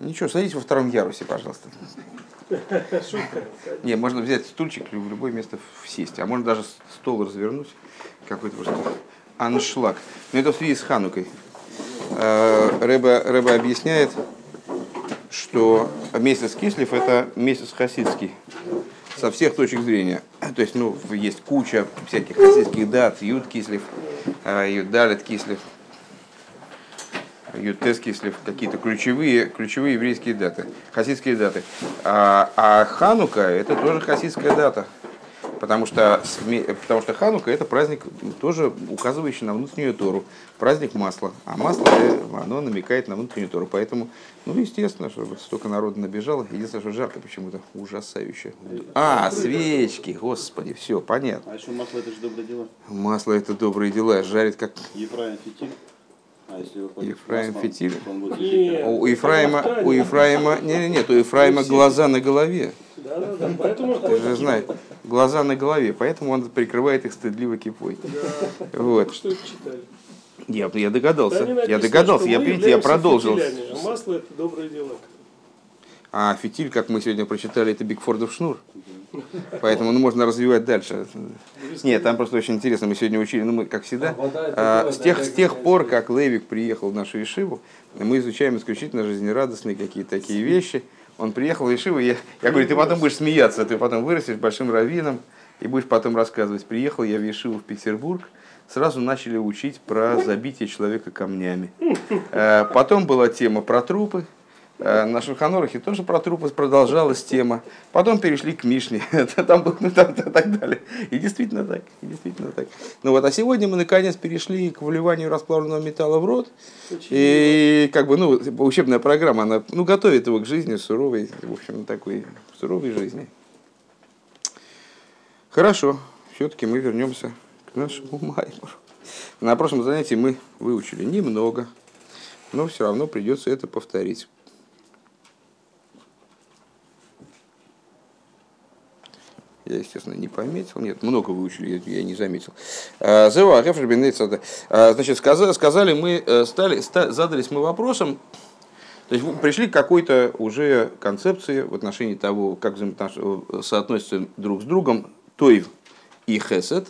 Ничего, садитесь во втором ярусе, пожалуйста. Не, можно взять стульчик в любое место сесть, а можно даже стол развернуть, какой-то просто аншлаг. Но это в связи с Ханукой. Рэба, Рэба объясняет, что месяц Кислев это месяц хасидский со всех точек зрения. То есть, ну, есть куча всяких хасидских дат, Юд Кислев, э, Юд Далит Кислев, Ютес Кислев, какие-то ключевые, ключевые еврейские даты, хасидские даты. А, а Ханука это тоже хасидская дата. Потому что, потому что Ханука это праздник, тоже указывающий на внутреннюю Тору. Праздник масла. А масло оно намекает на внутреннюю Тору. Поэтому, ну, естественно, что столько народу набежало. Единственное, что жарко почему-то ужасающе. А, свечки, господи, все, понятно. А еще масло это же добрые дела. Масло это добрые дела. Жарит как Ефраим фитиль. А Ефраим фитиль. Нет. у Ефраима, у Ефраима, не, не, нет, у Ефраима глаза на голове. Да, да, да. Поэтому он Ты же знаешь, глаза на голове, поэтому он прикрывает их стыдливо кипой. Да. Вот. Что это читали? Я, я догадался. Написано, я догадался. Я, видите, я продолжил. фитилями, а Масло это доброе дело. А фитиль, как мы сегодня прочитали, это Бигфордов шнур. Поэтому ну, можно развивать дальше. Нет, там просто очень интересно. Мы сегодня учили, ну мы, как всегда, а, с, тех, с тех пор, как Левик приехал в нашу Ишиву, мы изучаем исключительно жизнерадостные какие-то такие вещи. Он приехал в Ишиву, я, я говорю, ты потом будешь смеяться, ты потом вырастешь большим раввином и будешь потом рассказывать. Приехал я в Ишиву в Петербург, сразу начали учить про забитие человека камнями. Э, Потом была тема про трупы, На Шульханорахе тоже про трупы продолжалась тема. Потом перешли к Мишне. Там, был- ну, там, и так далее. И действительно так. И действительно так. Ну вот, а сегодня мы наконец перешли к вливанию расплавленного металла в рот. И как бы, ну, учебная программа, она ну, готовит его к жизни суровой, в общем, такой суровой жизни. Хорошо. Все-таки мы вернемся к нашему Маймору. На прошлом занятии мы выучили немного, но все равно придется это повторить. Я, естественно, не пометил. Нет, много выучили, я не заметил. А, Зева, а, Значит, сказа- сказали мы, э, стали, ста- задались мы вопросом, то есть пришли к какой-то уже концепции в отношении того, как взаимоотнош- соотносятся друг с другом Тоев и Хесед.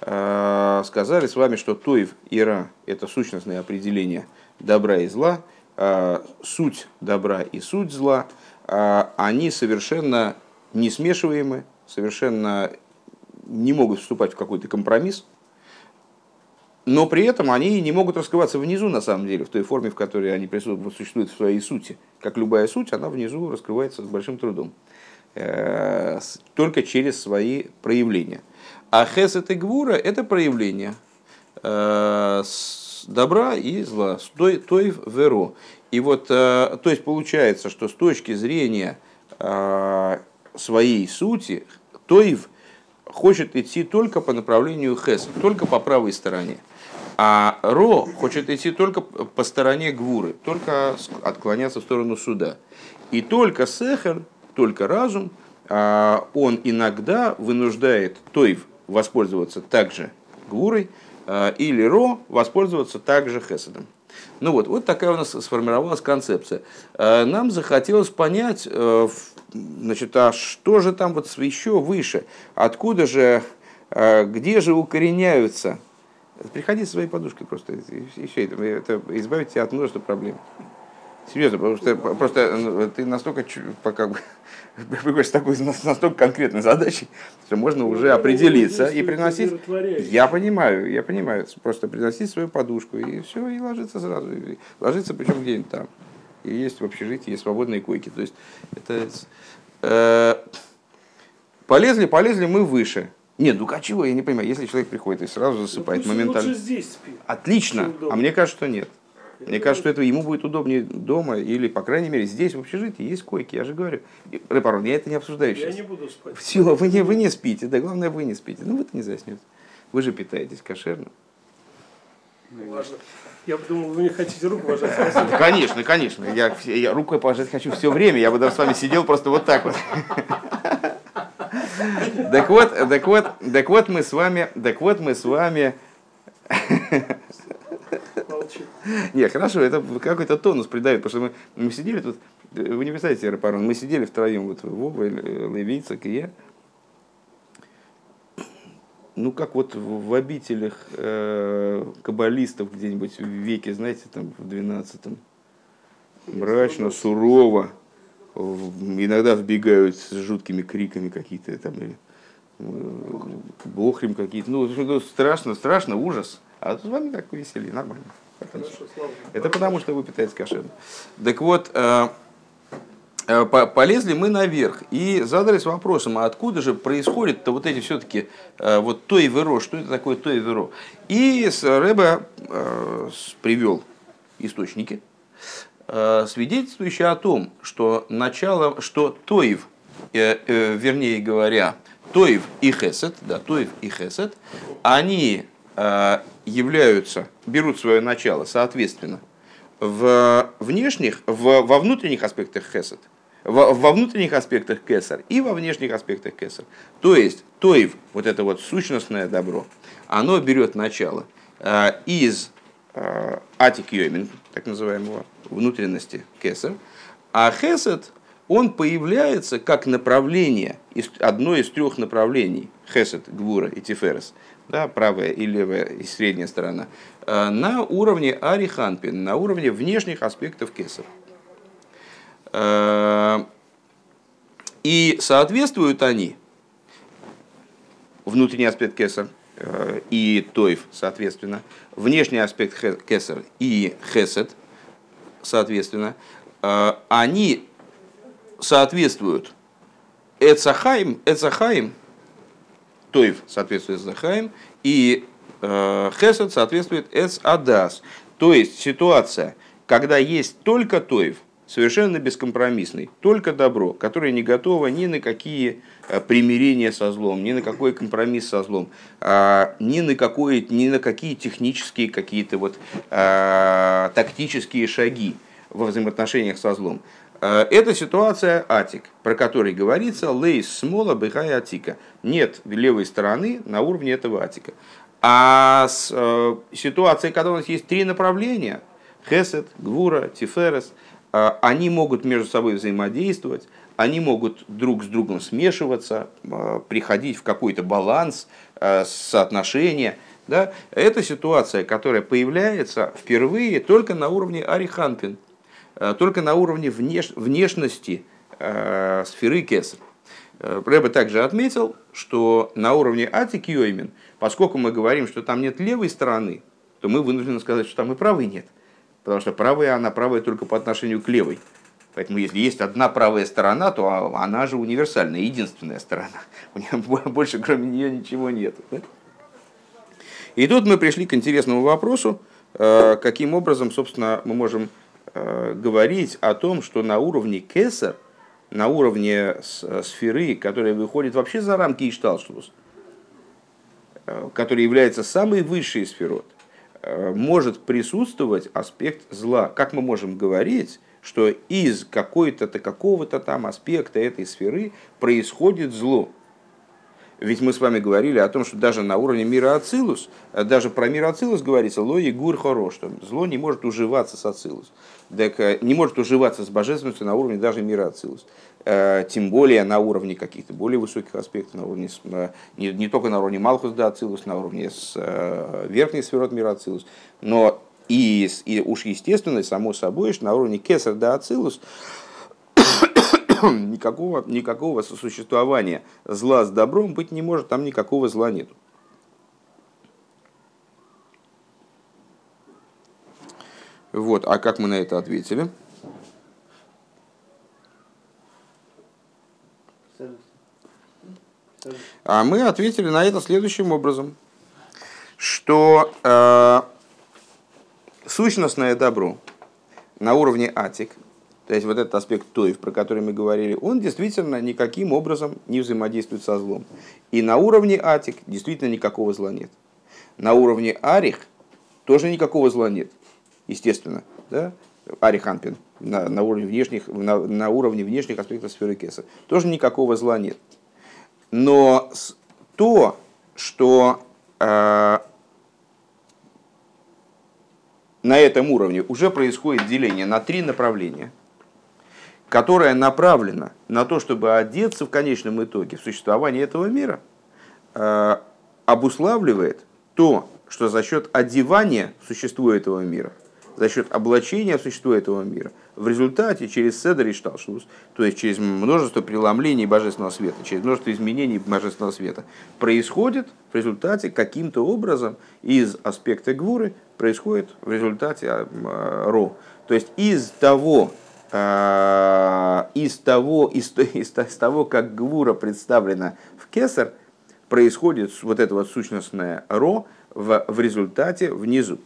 А, Сказали с вами, что Тоев и Ра – это сущностные определения добра и зла, суть добра и суть зла, они совершенно не смешиваемы, совершенно не могут вступать в какой-то компромисс, но при этом они не могут раскрываться внизу, на самом деле, в той форме, в которой они существуют в своей сути. Как любая суть, она внизу раскрывается с большим трудом. Э, Только через свои проявления. А хесед и гвура – это проявление э, добра и зла, той, той веро. И вот, э, то есть получается, что с точки зрения своей сути, Тоев хочет идти только по направлению Хес, только по правой стороне. А Ро хочет идти только по стороне Гвуры, только отклоняться в сторону суда. И только Сехер, только разум, а, он иногда вынуждает Тоев воспользоваться также Гвурой, а, или Ро воспользоваться также Хеседом. Ну вот, вот такая у нас сформировалась концепция. Э, Нам захотелось понять, э, значит, а что же там вот еще выше? Откуда же, э, где же укореняются? Приходи со своей подушкой просто, и, все, это, это от множества проблем. Серьезно, потому что просто ну, ты настолько пока бы приходишь с такой нас- настолько конкретной задачей, что можно уже определиться и приносить. Я понимаю, я понимаю. Просто приносить свою подушку и все, и ложиться сразу. И ложиться причем где-нибудь там. И есть в общежитии есть свободные койки. То есть это э, полезли, полезли мы выше. Нет, ну а чего, я не понимаю, если человек приходит и сразу засыпает моментально. Лучше здесь спи. Отлично, а мне кажется, что нет. Мне кажется, что это ему будет удобнее дома или, по крайней мере, здесь, в общежитии, есть койки. Я же говорю. Репарон, я это не обсуждаю Я сейчас. не буду спать. Все, вы не, вы не спите, да, главное, вы не спите. Ну, вы-то не заснете. Вы же питаетесь кошерно. Ладно. Я подумал, вы не хотите руку пожать. Конечно, конечно. Я, я рукой пожать хочу все время. Я бы даже с вами сидел просто вот так вот. Так вот, так вот, так вот мы с вами, так вот мы с вами. Не, хорошо, это какой-то тонус придает, потому что мы, мы сидели тут, Вы не представляете, Рапарон, мы сидели втроем, вот Вова, Левицак и я. Ну, как вот в обителях э, каббалистов где-нибудь в веке, знаете, там в 12-м. Мрачно, сурово. Иногда вбегают с жуткими криками какие-то там, или э, бохрим какие-то. Ну, страшно, страшно, ужас. А с вами так веселье, нормально. Хорошо, Это потому, что вы питаетесь кошерно. Так вот, э, э, полезли мы наверх и задались вопросом, а откуда же происходит-то вот эти все-таки э, вот то и веро, что это такое то и веро? И Рэбе привел источники, свидетельствующие о том, что начало, что Тоев, вернее говоря, Тоев и Хесед, да, Тоев и Хесед, они являются, берут свое начало, соответственно, в внешних, в, во внутренних аспектах хесед, во, во внутренних аспектах кесар и во внешних аспектах кесар. То есть, тоев, вот это вот сущностное добро, оно берет начало э, из э, атик йомин, так называемого, внутренности кесар, а хесед, он появляется как направление, одно из трех направлений, хесед, гвура и тиферес – да, правая и левая и средняя сторона, э, на уровне ариханпин, на уровне внешних аспектов кесар. Э, и соответствуют они, внутренний аспект кесар э, и тойф, соответственно, внешний аспект кесар и хесед, соответственно, они соответствуют Эцахаим, Эцахаим, Тоев соответствует Захаим, и э, Хесед соответствует Эс Адас. То есть ситуация, когда есть только Тоев, совершенно бескомпромиссный, только добро, которое не готово ни на какие э, примирения со злом, ни на какой компромисс со злом, а, ни на, какой, ни на какие технические какие-то вот, а, тактические шаги во взаимоотношениях со злом. Э, это ситуация Атик, про который говорится лейс смола быхай Атика. Нет левой стороны на уровне этого Атика. А с, э, когда у нас есть три направления, Хесед, Гвура, Тиферес, э, они могут между собой взаимодействовать, они могут друг с другом смешиваться, э, приходить в какой-то баланс, соотношение. Да? Это ситуация, которая появляется впервые только на уровне Ариханпин – только на уровне внеш, внешности э, сферы Кесар. Э, Рэбе также отметил, что на уровне Атик Йоймин, поскольку мы говорим, что там нет левой стороны, то мы вынуждены сказать, что там и правой нет. Потому что правая, она правая только по отношению к левой. Поэтому если есть одна правая сторона, то она же универсальная, единственная сторона. У нее больше кроме нее ничего нет. Да? И тут мы пришли к интересному вопросу, каким образом, собственно, мы можем Э, говорить о том, что на уровне кесар, на уровне сферы, которая выходит вообще за рамки Ишталшус, э, который является самой высшей сферой, э, может присутствовать аспект зла. Как мы можем говорить, что из какой-то какого-то там аспекта этой сферы происходит зло? Ведь мы с вами говорили о том, что даже на уровне мира Ацилус, даже про мир Ацилус говорится, ло и гур хоро, что зло не может уживаться с Ацилус. Так, э, не может уживаться с божественностью на уровне даже мира Ацилус. Э, тем более на уровне каких-то более высоких аспектов, на уровне, не, не только на уровне Малхус да Ацилус, на уровне с, э, верхней сферот мира Ацилус, но и, и уж естественно, само собой, что на уровне Кесар да Ацилус, никакого, никакого сосуществования зла с добром быть не может, там никакого зла нет. Вот, а как мы на это ответили? А мы ответили на это следующим образом, что э, сущностное добро на уровне атик – то есть вот этот аспект тоев, про который мы говорили, он действительно никаким образом не взаимодействует со злом. И на уровне атик действительно никакого зла нет. На уровне арих тоже никакого зла нет, естественно. Да? Ариханпин на, на, уровне внешних, на, на уровне внешних аспектов сферы Кеса. Тоже никакого зла нет. Но то, что э, на этом уровне уже происходит деление на три направления – которая направлена на то, чтобы одеться в конечном итоге в существование этого мира, э, обуславливает то, что за счет одевания в существо этого мира, за счет облачения в существо этого мира, в результате через седер и шталшус, то есть через множество преломлений божественного света, через множество изменений божественного света, происходит в результате каким-то образом из аспекта гвуры, происходит в результате э, ро. То есть из того, из того, из, из, из того, как гвура представлена в кесар, происходит вот это вот сущностное ро в, в результате внизу.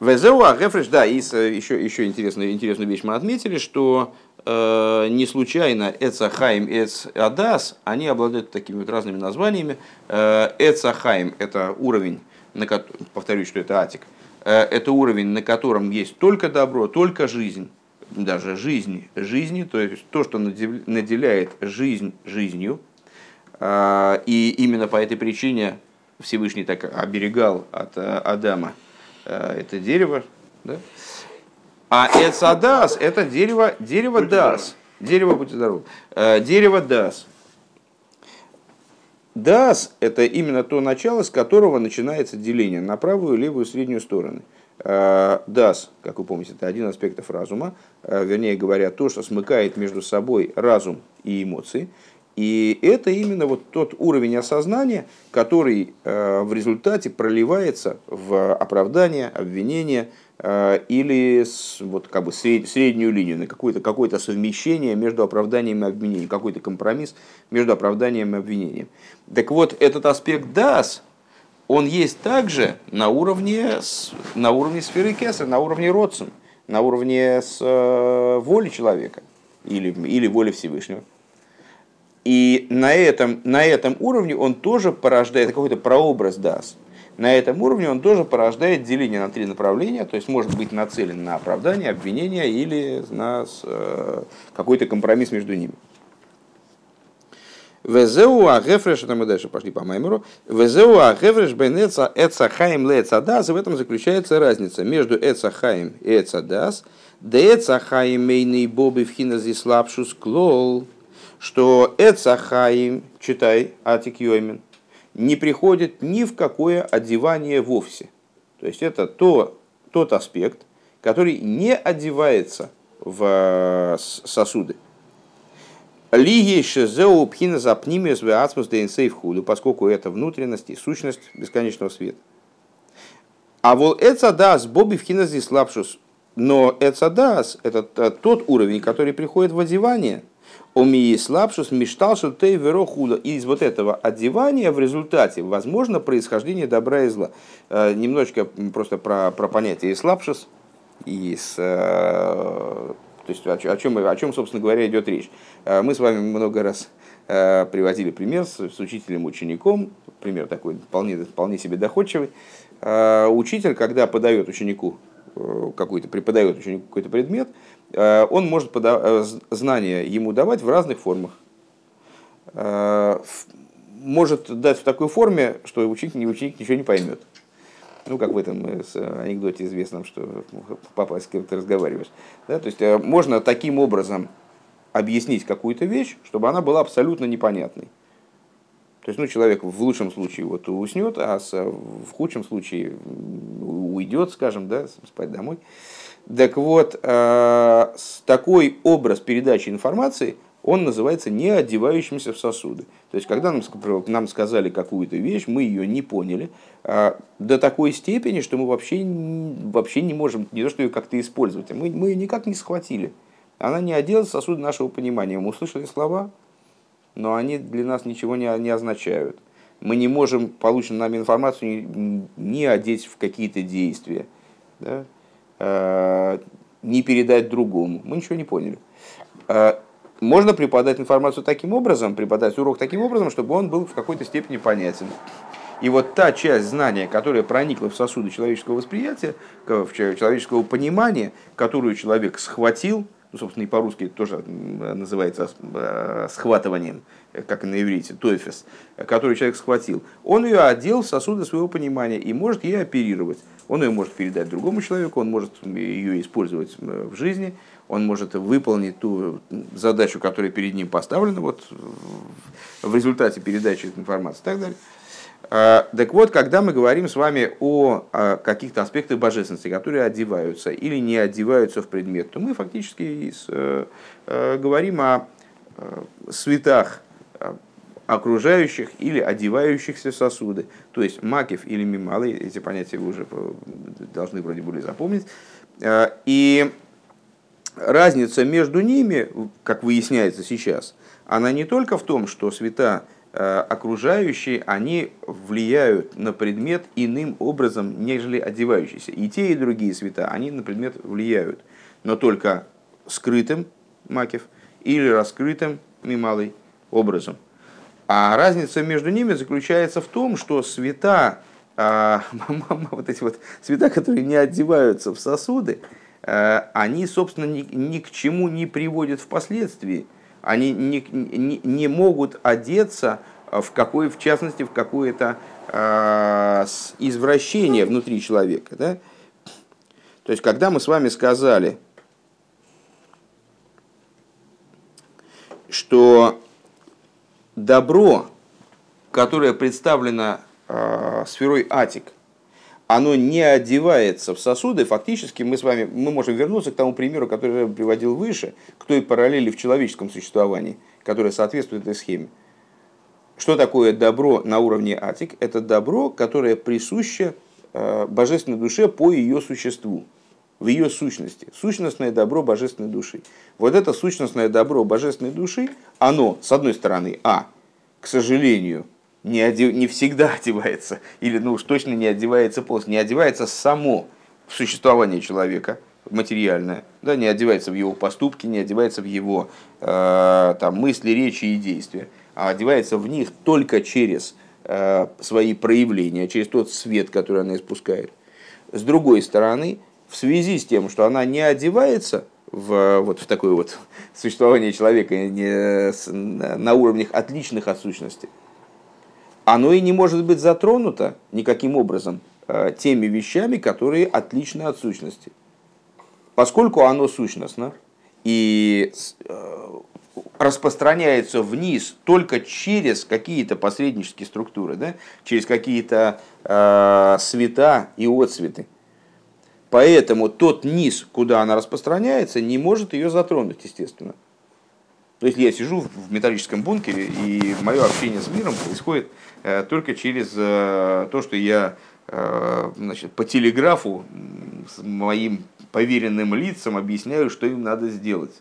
Везеуа Гефреш, да, и еще, еще интересную, интересную вещь мы отметили, что э, не случайно Эцахайм и Эцадас, они обладают такими вот разными названиями. Э, Эцахайм – это уровень, на, повторюсь, что это Атик, э, это уровень, на котором есть только добро, только жизнь, даже жизнь жизни, то есть то, что наделяет жизнь жизнью. Э, и именно по этой причине Всевышний так оберегал от э, Адама – Э, это дерево, да? А эцадас – это дерево, дерево дас. Дерево, будьте здоровы. Э, дерево дас. Дас – это именно то начало, с которого начинается деление на правую, левую, среднюю стороны. Э, дас, как вы помните, это один аспект разума, вернее говоря, то, что смыкает между собой разум и эмоции. И это именно вот тот уровень осознания, который э, в результате проливается в оправдание, обвинение э, или вот как бы среднюю линию, на какое-то какое совмещение между оправданием и обвинением, какой-то компромисс между оправданием и обвинением. Так вот, этот аспект дас, он есть также на уровне, на уровне сферы Кеса, на уровне родцем, на уровне с, э, воли человека или, или воли Всевышнего. И на этом, на этом уровне он тоже порождает какой-то прообраз даст. На этом уровне он тоже порождает деление на три направления, то есть может быть нацелен на оправдание, обвинение или на э, какой-то компромисс между ними. Везеу агефреш, это мы дальше пошли по Маймеру. Везеу агефреш бенеца эцахаим лецадас. В этом заключается разница между эцахаим и эцадас. Да эцахаим мейный боби в хиназислапшус клол что Эцахаим, читай, Атик Йоймен, не приходит ни в какое одевание вовсе. То есть это то, тот аспект, который не одевается в э, сосуды. Ли шезеу пхина запнимес веацмус дейнсейв худу, поскольку это внутренность и сущность бесконечного света. А вот эцадас боби вхина здесь лапшус. Но эцадас это тот уровень, который приходит в одевание – Омии слабшус мечтал, ты веро худо. И из вот этого одевания в результате возможно происхождение добра и зла. Э, немножечко просто про, про понятие слабшус и с, э, то есть о чем, о чем, собственно говоря, идет речь. Э, мы с вами много раз приводили пример с, с учителем-учеником, пример такой вполне, вполне себе доходчивый. Учитель, когда подает ученику какой-то, преподает ученику какой-то предмет, он может э, знания ему давать в разных формах. Э, может дать в такой форме, что ученик, ученик ничего не поймет. Ну, как в этом анекдоте известном, что папа с кем-то разговариваешь. Да? То есть можно таким образом объяснить какую-то вещь, чтобы она была абсолютно непонятной. То есть, ну, человек в лучшем случае вот уснет, а в худшем случае уйдет, скажем, да, спать домой. Так вот, э, такой образ передачи информации, он называется не одевающимся в сосуды. То есть, когда нам, сказали какую-то вещь, мы ее не поняли э, до такой степени, что мы вообще, вообще не можем не то, что ее как-то использовать, а мы, мы ее никак не схватили. Она не оделась в сосуды нашего понимания. Мы услышали слова, но они для нас ничего не, не означают. Мы не можем полученную нами информацию не, не одеть в какие-то действия. Да? Э, не передать другому. Мы ничего не поняли. Э, можно преподать информацию таким образом, преподать урок таким образом, чтобы он был в какой-то степени понятен. И вот та часть знания, которая проникла в сосуды человеческого восприятия, в человеческого понимания, которую человек схватил, ну, собственно, и по-русски тоже называется э, схватыванием, как и на иврите, тофис, который человек схватил, он ее одел в сосуды своего понимания и может ей оперировать Он ее может передать другому человеку, он может ее использовать в жизни, он может выполнить ту задачу, которая перед ним поставлена вот, в результате передачи этой информации и так далее. А, так вот, когда мы говорим с вами о каких-то аспектах божественности, которые одеваются или не одеваются в предмет, то мы фактически э, э, говорим о э, светах окружающих или одевающихся сосуды. То есть макив или мималы, эти понятия вы уже должны вроде были запомнить. И разница между ними, как выясняется сейчас, она не только в том, что света окружающие, они влияют на предмет иным образом, нежели одевающиеся. И те, и другие света, они на предмет влияют, но только скрытым, макев, или раскрытым, мималый, образом. А разница между ними заключается в том, что света, а, вот эти вот света, которые не одеваются в сосуды, э, они, собственно, ни, ни к чему не приводят впоследствии они не, не, не могут одеться в, какой, в частности, в какое-то э, извращение внутри человека. Да? То есть, когда мы с вами сказали, что добро, которое представлено э, сферой Атик, оно не одевается в сосуды, фактически мы с вами мы можем вернуться к тому примеру, который я приводил выше, к той параллели в человеческом существовании, которая соответствует этой схеме. Что такое добро на уровне атик? Это добро, которое присуще э, божественной душе по ее существу, в ее сущности. Сущностное добро божественной души. Вот это сущностное добро божественной души, оно, с одной стороны, а, к сожалению, не, одев, не всегда одевается, или ну уж точно не одевается полностью, не одевается само существование человека, материальное, да, не одевается в его поступки, не одевается в его э, там, мысли, речи и действия, а одевается в них только через э, свои проявления, через тот свет, который она испускает. С другой стороны, в связи с тем, что она не одевается в, вот, в такое вот существование человека не, на уровнях отличных от сущности, оно и не может быть затронуто никаким образом э, теми вещами, которые отличны от сущности. Поскольку оно сущностно и э, распространяется вниз только через какие-то посреднические структуры, да? через какие-то э, света и отцветы. Поэтому тот низ, куда она распространяется, не может ее затронуть, естественно. То есть я сижу в металлическом бункере, и мое общение с миром происходит э, только через э, то, что я э, значит, по телеграфу с моим поверенным лицам объясняю, что им надо сделать.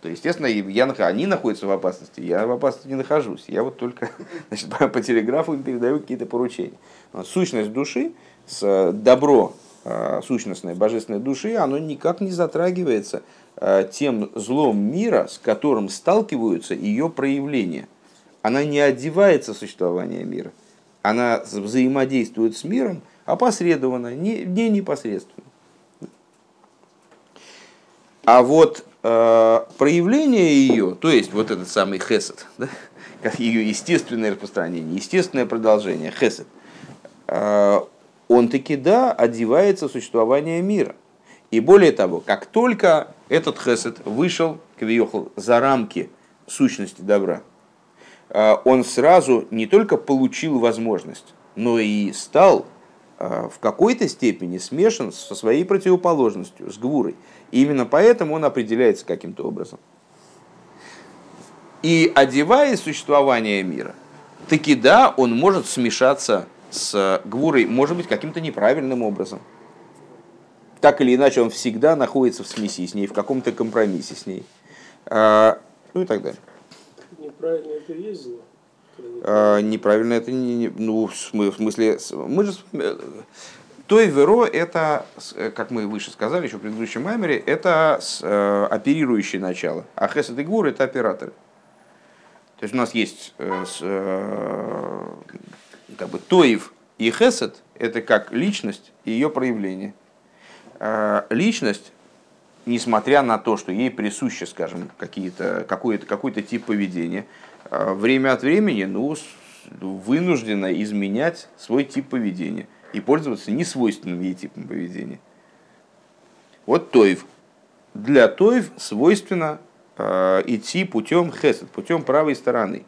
То, естественно, я, они находятся в опасности, я в опасности не нахожусь. Я вот только значит, по, телеграфу им передаю какие-то поручения. Сущность души, с добро сущностной божественной души, оно никак не затрагивается тем злом мира, с которым сталкиваются ее проявления. Она не одевается в существование мира. Она взаимодействует с миром опосредованно, не, не непосредственно. А вот э, проявление ее, то есть вот этот самый хесед, да, как ее естественное распространение, естественное продолжение, хесед, э, он таки да, одевается в существование мира. И более того, как только этот хесед вышел, кавиохал, за рамки сущности добра, а, он сразу не только получил возможность, но и стал а, в какой-то степени смешан со своей противоположностью, с гвурой. И именно поэтому он определяется каким-то образом. И одевая существование мира, таки да, он может смешаться с гвурой, может быть, каким-то неправильным образом – так или иначе он всегда находится в смеси с ней, в каком-то компромиссе с ней. А, ну и так далее. Неправильно это есть зло? А, неправильно это не, ну, в смысле, мы же той веро это, как мы выше сказали еще в предыдущем маймере, это э, оперирующее начало, а хесед и гур это операторы. То есть у нас есть э, э, как бы тоев и хесед это как личность и ее проявление. Э, личность, несмотря на то, что ей присуще, скажем, какие-то, какой-то, какой-то тип поведения, э, время от времени ну, вынуждена изменять свой тип поведения. и пользоваться несвойственным ей типом поведения. Вот Тоев. Для Тоев свойственно э, идти путем хесед, путем правой стороны.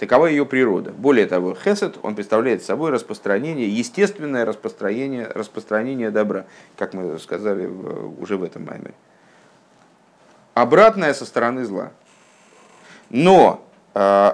Такова ее природа. Более того, хесед, он представляет собой распространение, естественное распространение, распространение добра, как мы сказали уже в этом маймере. Обратное со стороны зла. Но э,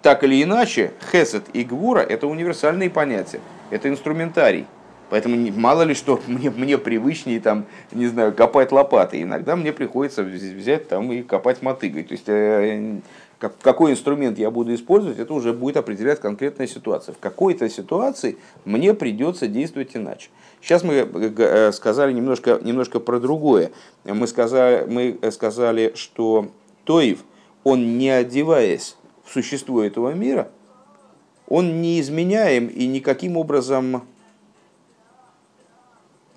так или иначе, хесед и гвура – это универсальные понятия, это инструментарий. Поэтому мало ли что мне, мне привычнее там, не знаю, копать лопатой. Иногда мне приходится взять там и копать мотыгой. То есть э, как, какой инструмент я буду использовать, это уже будет определять конкретная ситуация. В какой-то ситуации мне придется действовать иначе. Сейчас мы э, э, сказали немножко, немножко про другое. Мы сказали, мы сказали, что Тоев, он не одеваясь в существо этого мира, он не изменяем и никаким образом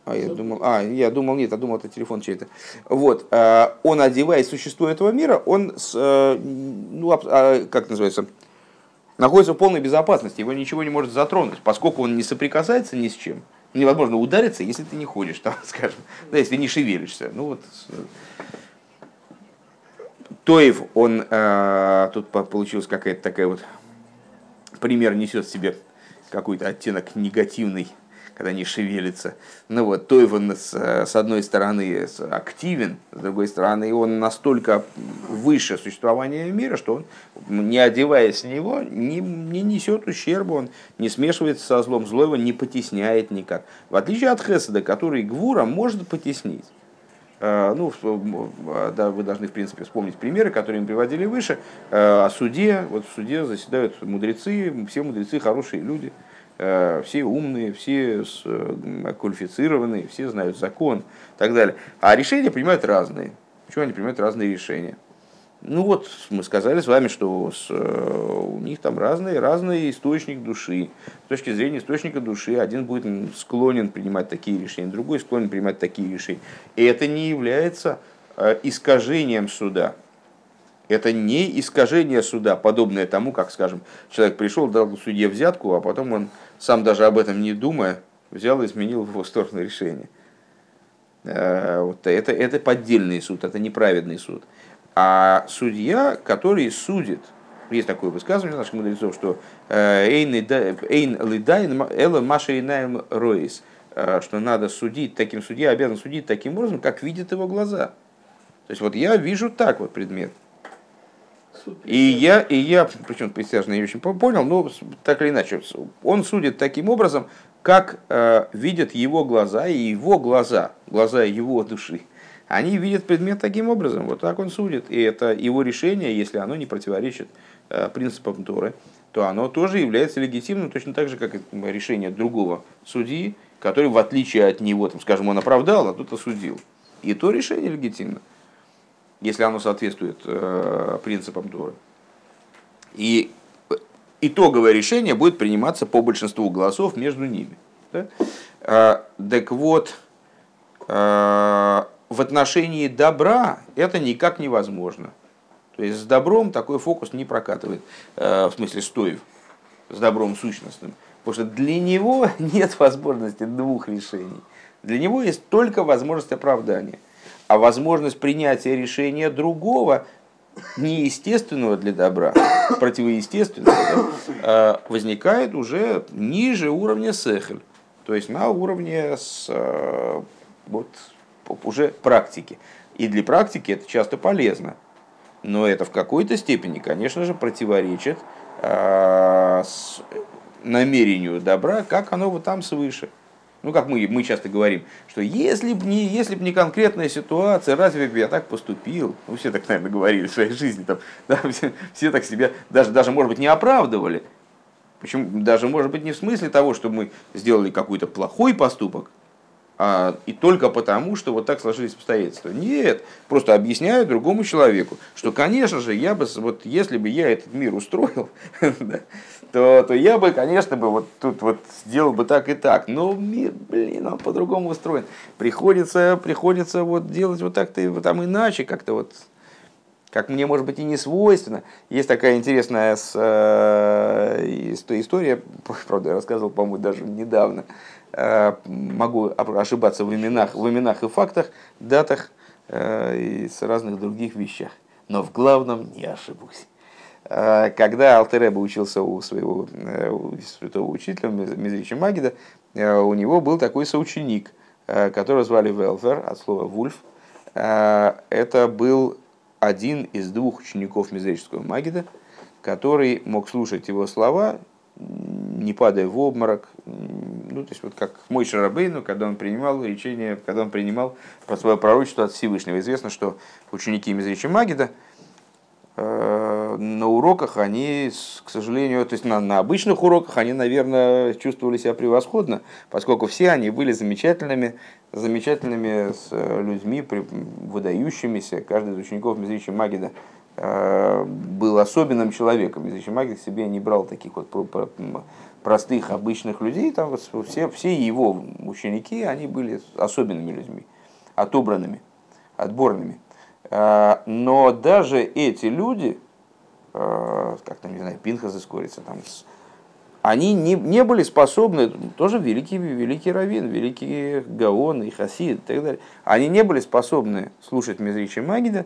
а я думал, а, я думал, нет, я думал, это телефон чей-то. Вот, э, он, одеваясь существо этого мира, он, э, ну, а, как называется, находится в полной безопасности, его ничего не может затронуть, поскольку он не соприкасается ни с чем. Невозможно удариться, если ты не ходишь, там, скажем, да, если не шевелишься. Ну вот, Тоев, он, э, тут получилась какая-то такая вот, пример несет в себе какой-то оттенок негативный когда не шевелится. Ну вот, то его с, с одной стороны активен, с другой стороны он настолько выше существования мира, что он, не одеваясь в него, не, не несет ущерба, он не смешивается со злом, зло его не потесняет никак. В отличие от Хеседа, который Гвура может потеснить. А, ну, да, вы должны, в принципе, вспомнить примеры, которые мы приводили выше. А, о суде, вот в суде заседают мудрецы, все мудрецы хорошие люди – Э, все умные, все э, квалифицированные, все знают закон и так далее. А решения принимают разные. Почему они принимают разные решения? Ну вот, мы сказали с вами, что с, э, у них там разный, разный источник души. С точки зрения источника души, один будет склонен принимать такие решения, другой склонен принимать такие решения. И это не является искажением суда. Это не искажение суда, подобное тому, как, скажем, человек пришел, дал судье взятку, а потом он, сам даже об этом не думая, взял и изменил в его сторону решение. Э, это, это поддельный суд, это неправедный суд. А судья, который судит, есть такое высказывание наших мудрецов, что э, «эйн лидайн эла маша инаем роис», э, что надо судить таким судья, обязан судить таким образом, как видят его глаза. То есть вот я вижу так вот предмет, и я, и я, причем присяжный не очень понял, но так или иначе, он судит таким образом, как э, видят его глаза и его глаза, глаза его души. Они видят предмет таким образом, вот так он судит. И это его решение, если оно не противоречит э, принципам Торы, то оно тоже является легитимным, точно так же, как решение другого судьи, который, в отличие от него, там, скажем, он оправдал, а тут осудил. И то решение легитимно если оно соответствует э, принципам Торы. И итоговое решение будет приниматься по большинству голосов между ними. Да? Э, так вот, э, в отношении добра это никак невозможно. То есть с добром такой фокус не прокатывает, в смысле стоев, с добром сущностным. Потому что для него нет возможности двух решений. Для него есть только возможность оправдания – а возможность принятия решения другого, неестественного для добра, противоестественного, да, а, возникает уже ниже уровня сехель, то есть на уровне с, а, вот, уже практики. И для практики это часто полезно. Но это в какой-то степени, конечно же, противоречит э, намерению добра, как оно вот там свыше. Ну, как мы, мы часто говорим, что если бы не, если б не конкретная ситуация, разве бы я так поступил? Ну, все так, наверное, говорили в своей жизни. Там, да, все, все так себя даже, даже, может быть, не оправдывали. Почему? Даже, может быть, не в смысле того, что мы сделали какой-то плохой поступок, а, и только потому, что вот так сложились обстоятельства. Нет, просто объясняю другому человеку, что, конечно же, я бы, вот если бы я этот мир устроил, то, то я бы, конечно, бы вот тут вот сделал бы так и так. Но мир, блин, он по-другому устроен. Приходится, приходится вот делать вот так-то и вот там иначе, как-то вот как мне, может быть, и не свойственно. Есть такая интересная с, э, история, правда, я рассказывал, по-моему, даже недавно. Э, могу ошибаться в именах, в именах и фактах, датах э, и с разных других вещах. Но в главном не ошибусь. Э, когда Алтереба учился у своего э, у святого учителя Мизрича Магида, э, у него был такой соученик, которого звали Велфер, от слова вульф. Это был один из двух учеников Мизрического Магида, который мог слушать его слова, не падая в обморок, ну, то есть вот как мой Шарабейну, когда он принимал речение, когда он принимал про свое пророчество от Всевышнего. Известно, что ученики Мизрича Магида э, на уроках они, к сожалению, то есть на, на обычных уроках они, наверное, чувствовали себя превосходно, поскольку все они были замечательными, замечательными с э, людьми, выдающимися. Каждый из учеников Мизрича Магида э, был особенным человеком. Мизрича Магид себе не брал таких вот простых, обычных людей. Там вот все, все его ученики, они были особенными людьми, отобранными, отборными. Э, но даже эти люди, как там, не знаю, Пинхас искорится, там, они не, не были способны, тоже великий, великий раввин, великий Гаон и Хасид и так далее, они не были способны слушать Мизричи Магида,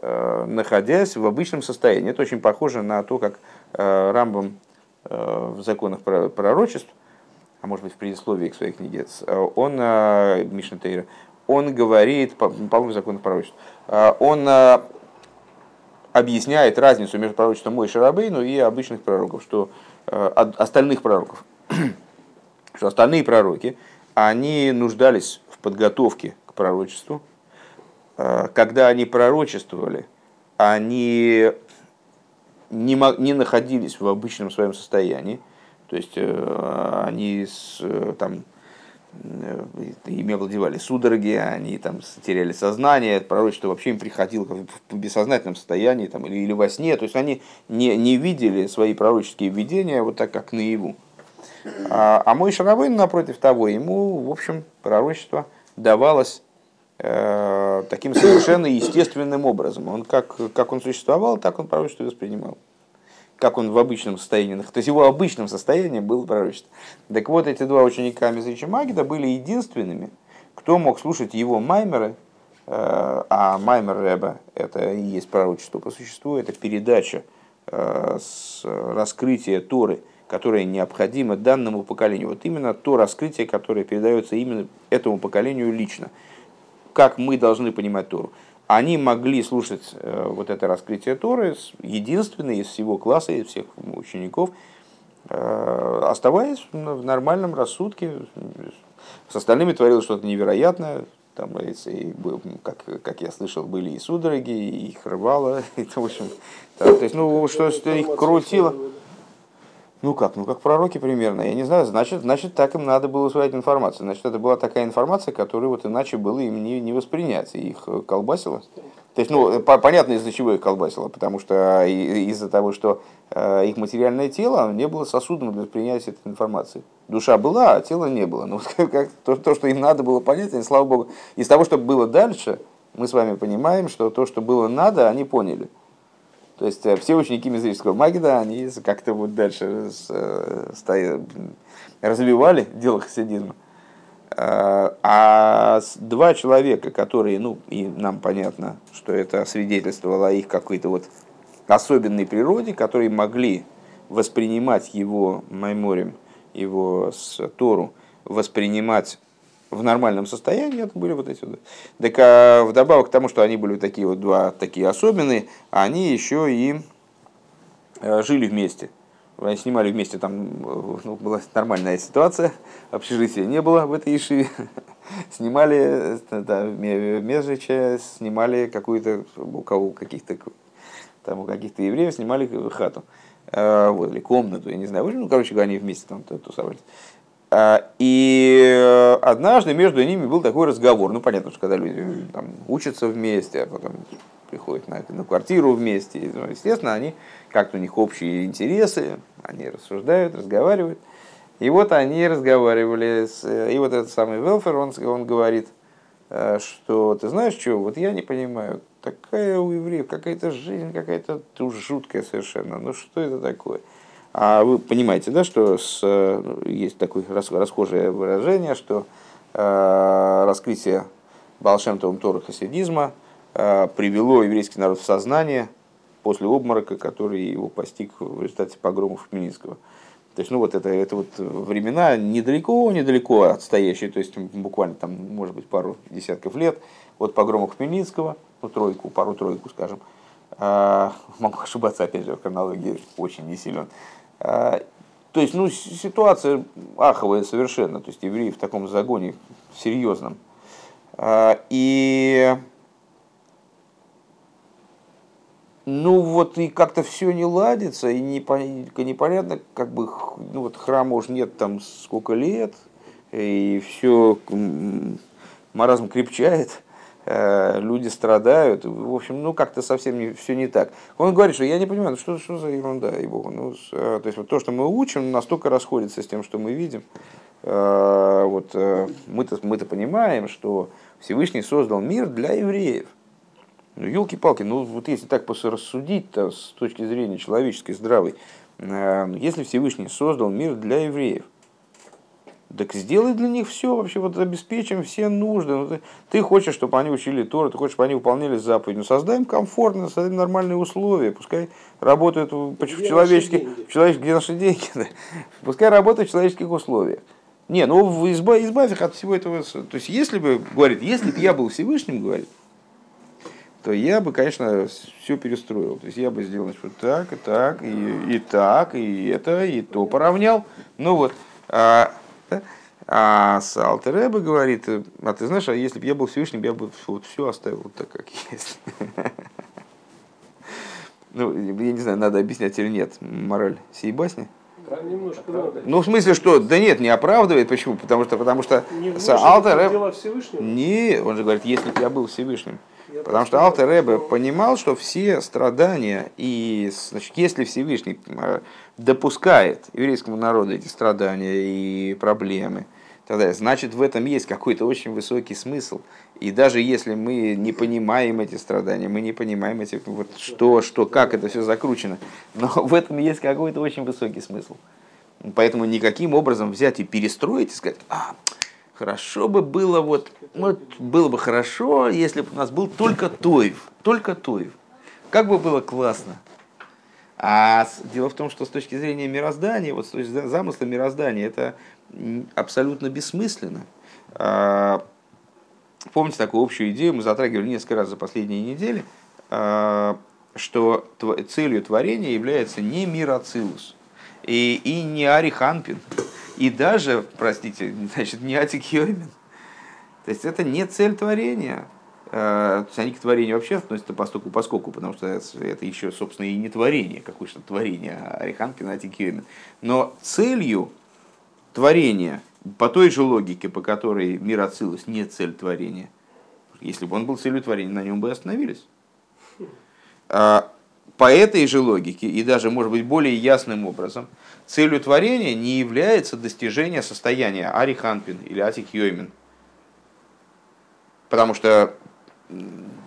э, находясь в обычном состоянии. Это очень похоже на то, как э, Рамбам э, в законах пророчеств, а может быть в предисловии к своей книге, он, Мишна Тейра, он говорит, по-моему, в законах пророчеств, он объясняет разницу между пророчеством Мой Шарабейну и обычных пророков, что Э, остальных пророков, что остальные пророки, они нуждались в подготовке к пророчеству. Э, когда они пророчествовали, они не, находились в обычном своем состоянии, то есть э, они с, там, ими овладевали судороги, они там теряли сознание, пророчество вообще им приходило в бессознательном состоянии там, или, или во сне, то есть они не, не видели свои пророческие видения вот так, как наяву. А, а мой Шарабейн, напротив того, ему, в общем, пророчество давалось э, таким совершенно естественным образом. Он как, как он существовал, так он пророчество воспринимал как он в обычном состоянии, то есть его обычным состоянием было пророчество. Так вот, эти два ученика Мизрича Магида были единственными, кто мог слушать его маймеры, э, а маймер Рэба – это и есть пророчество по существу, это передача э, с раскрытия Торы, которое необходимо данному поколению. Вот именно то раскрытие, которое передается именно этому поколению лично. Как мы должны понимать Тору они могли слушать э, вот это раскрытие Торы, единственные из всего класса, из всех учеников, э, оставаясь в нормальном рассудке. С остальными творилось что-то невероятное. Там, и, как, как я слышал, были и судороги, и их рвало. И, в общем, то есть, ну, что, что их крутило. Ну как, ну как пророки примерно, я не знаю, значит, значит так им надо было усваивать информацию. Значит, это была такая информация, которую вот иначе было им не, не воспринять, и их колбасило. То есть, ну, понятно, из-за чего их колбасило, потому что из-за того, что э, их материальное тело не было сосудом для принятия этой информации. Душа была, а тела не было. Ну, как, то, то, что им надо было понять, они, слава богу, из того, что было дальше, мы с вами понимаем, что то, что было надо, они поняли. То есть э, все ученики Мизрического Магида, они как-то вот дальше э, стоят, развивали дело хасидизма. Э, а два человека, которые, ну, и нам понятно, что это свидетельствовало о их какой-то вот особенной природе, которые могли воспринимать его майморем, его с Тору, воспринимать в нормальном состоянии, это были вот эти вот. Так а вдобавок к тому, что они были такие вот два такие особенные, они еще и э, жили вместе. Они снимали вместе, там э, ну, была нормальная ситуация, общежития не было в этой Ишиве. Снимали да, Межича, снимали какую-то, у кого каких-то там у каких-то евреев снимали хату. Э, вот, или комнату, я не знаю. Ну, короче они вместе там тусовались. А, и э, однажды между ними был такой разговор. Ну, понятно, что когда люди там, учатся вместе, а потом приходят на, на квартиру вместе, ну, естественно, они как-то у них общие интересы, они рассуждают, разговаривают. И вот они разговаривали, с, и вот этот самый Велфер, он, он говорит, э, что ты знаешь что, вот я не понимаю, такая у евреев какая-то жизнь какая-то жуткая совершенно, ну что это такое? А вы понимаете, да, что с, э, есть такое расхожее выражение, что э, раскрытие Балшемтовым Тора хасидизма э, привело еврейский народ в сознание после обморока, который его постиг в результате погромов Хмельницкого. То есть, ну вот это, это вот времена недалеко, недалеко отстоящие, то есть буквально там, может быть, пару десятков лет от погромов Хмельницкого, ну тройку, пару-тройку, скажем. А, могу ошибаться, опять же, в хронологии очень не силен. А, то есть, ну, ситуация аховая совершенно, то есть евреи в таком загоне серьезном. А, и ну вот и как-то все не ладится, и непонятно, как бы, ну вот храма уж нет там сколько лет, и все, маразм крепчает, люди страдают, в общем, ну как-то совсем не, все не так. Он говорит, что я не понимаю, ну что, что за ерунда, и богу, ну, э, то есть вот то, что мы учим, настолько расходится с тем, что мы видим. Э, вот мы-то, мы-то понимаем, что Всевышний создал мир для евреев. Ну, елки-палки, ну вот если так рассудить-то с точки зрения человеческой, здравой, э, если Всевышний создал мир для евреев, так сделай для них все, вообще вот обеспечим все нужды. Ну, ты, ты хочешь, чтобы они учили Тору, ты хочешь, чтобы они выполняли заповеди. Ну, создаем комфортно, создаем нормальные условия. Пускай работают в, в, человеческих, в человеческих, где наши деньги, да. пускай работают в человеческих условиях. Не, ну избавь, избавь их от всего этого. То есть, если бы, говорит, если бы я был Всевышним, говорит, то я бы, конечно, все перестроил. То есть я бы сделал значит, вот так, и так, и, и так, и это, и то поравнял. Ну вот. А, а с Алтереба говорит, а ты знаешь, а если бы я был Всевышним, я бы вот все оставил вот так, как есть. Ну, я не знаю, надо объяснять или нет мораль сей басни. Ну, в смысле, что? Да нет, не оправдывает. Почему? Потому что, потому что Алтер Не, он же говорит, если бы я был Всевышним. Потому что Алтер Ребе понимал, что все страдания, и значит, если Всевышний э, допускает еврейскому народу эти страдания и проблемы, тогда значит в этом есть какой-то очень высокий смысл. И даже если мы не понимаем эти страдания, мы не понимаем эти, вот, что, что, как это все закручено, но в этом есть какой-то очень высокий смысл. Поэтому никаким образом взять и перестроить и сказать, а, Хорошо бы было вот, вот было бы хорошо, если бы у нас был только Тоев, только Тоев. Как бы было классно. А дело в том, что с точки зрения мироздания, вот с точки зрения замысла мироздания, это абсолютно бессмысленно. А, помните такую общую идею, мы затрагивали несколько раз за последние недели, а, что целью творения является не мироцилус и, и не ариханпин, и даже, простите, значит, не атикьоймен. То есть это не цель творения. Э, то есть они к творению вообще относятся постоку поскольку, потому что это еще, собственно, и не творение, какое то творение, а Ариханкин, Атикьоймен. Но целью творения, по той же логике, по которой мир Ацилус не цель творения, если бы он был целью творения, на нем бы остановились. А, по этой же логике, и даже, может быть, более ясным образом, целью творения не является достижение состояния ариханпин или атик Потому что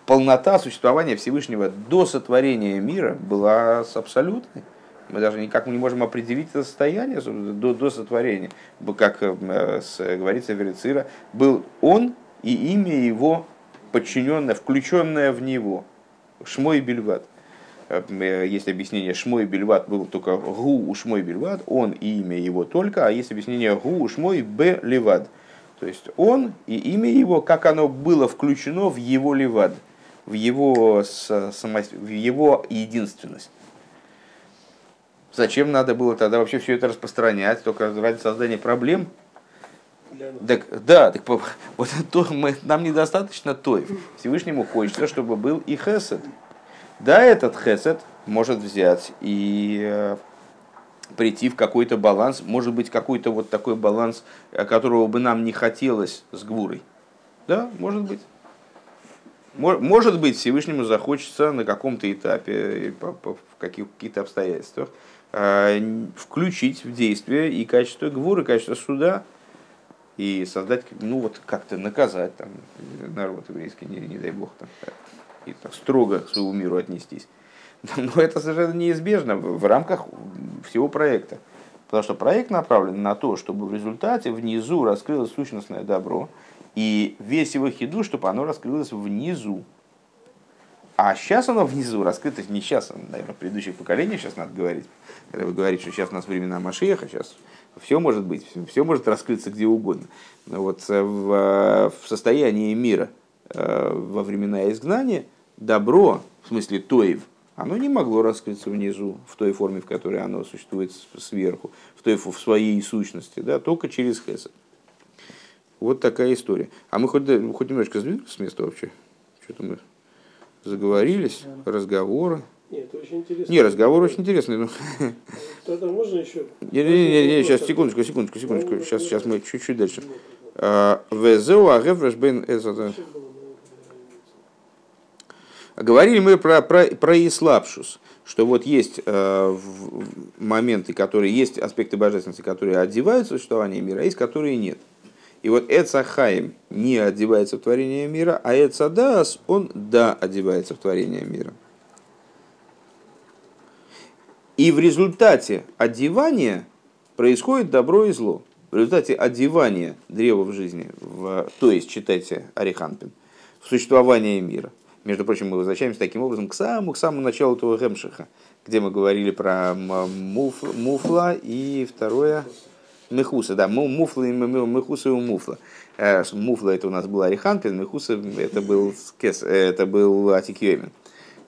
полнота существования Всевышнего до сотворения мира была абсолютной. Мы даже никак не можем определить это состояние до, до сотворения. Как э, говорится в Верицира, был он и имя его подчиненное, включенное в него. Шмой Бельват. Э, есть объяснение Шмой Бельват был только Гу у Шмой Бельват, он и имя его только, а есть объяснение Гу у Шмой Б Левад. То есть он и имя его, как оно было включено в его Левад, в его, в его единственность. Зачем надо было тогда вообще все это распространять, только ради создания проблем? Так, да, так вот то, мы, нам недостаточно той. Всевышнему хочется, чтобы был и хесед. Да, этот хесед может взять и э, прийти в какой-то баланс, может быть, какой-то вот такой баланс, э, которого бы нам не хотелось с Гвурой. Да, может быть. Может быть, Всевышнему захочется на каком-то этапе, в каких-то обстоятельствах, э, включить в действие и качество Гвуры, качество суда. и создать, ну вот как-то наказать там, народ еврейский, не, не дай бог, там, и так строго к своему миру отнестись. Но это совершенно неизбежно в рамках всего проекта. Потому что проект направлен на то, чтобы в результате внизу раскрылось сущностное добро, и весь его хиду, чтобы оно раскрылось внизу. А сейчас оно внизу раскрыто, не сейчас, а, наверное, предыдущих поколениях, сейчас надо говорить. Когда вы говорите, что сейчас у нас времена Машеха, сейчас все может быть, все может раскрыться где угодно. Но вот э, в, э, в состоянии мира э, во времена изгнания добро, в смысле тоев, оно не могло раскрыться внизу в той форме, в которой оно существует сверху, в той в своей сущности, да, только через хесед. Вот такая история. А мы хоть, хоть немножко сдвинулись с места вообще? Что-то мы заговорились, разговоры. Нет, очень интересно. Не, разговор очень интересный. Но... Тогда можно еще? Не, не, не, не, сейчас, секундочку, секундочку, секундочку. Сейчас, сейчас мы чуть-чуть дальше. А, Везеу агефреш бен Говорили мы про, про, про Ислапшус, что вот есть э, моменты, которые есть аспекты божественности, которые одевают существование мира, а есть которые нет. И вот Эцахаим не одевается в творение мира, а Эцадас, он да одевается в творение мира. И в результате одевания происходит добро и зло. В результате одевания древа в жизни, в, то есть, читайте Ариханпин, в существование мира. Между прочим, мы возвращаемся таким образом к самому, к самому началу этого Гемшиха, где мы говорили про муф, муфла и второе Мехуса, да, муфла и мехуса и муфла. Э, муфла это у нас был Ариханпин, мехуса это был, это был Атикьемин.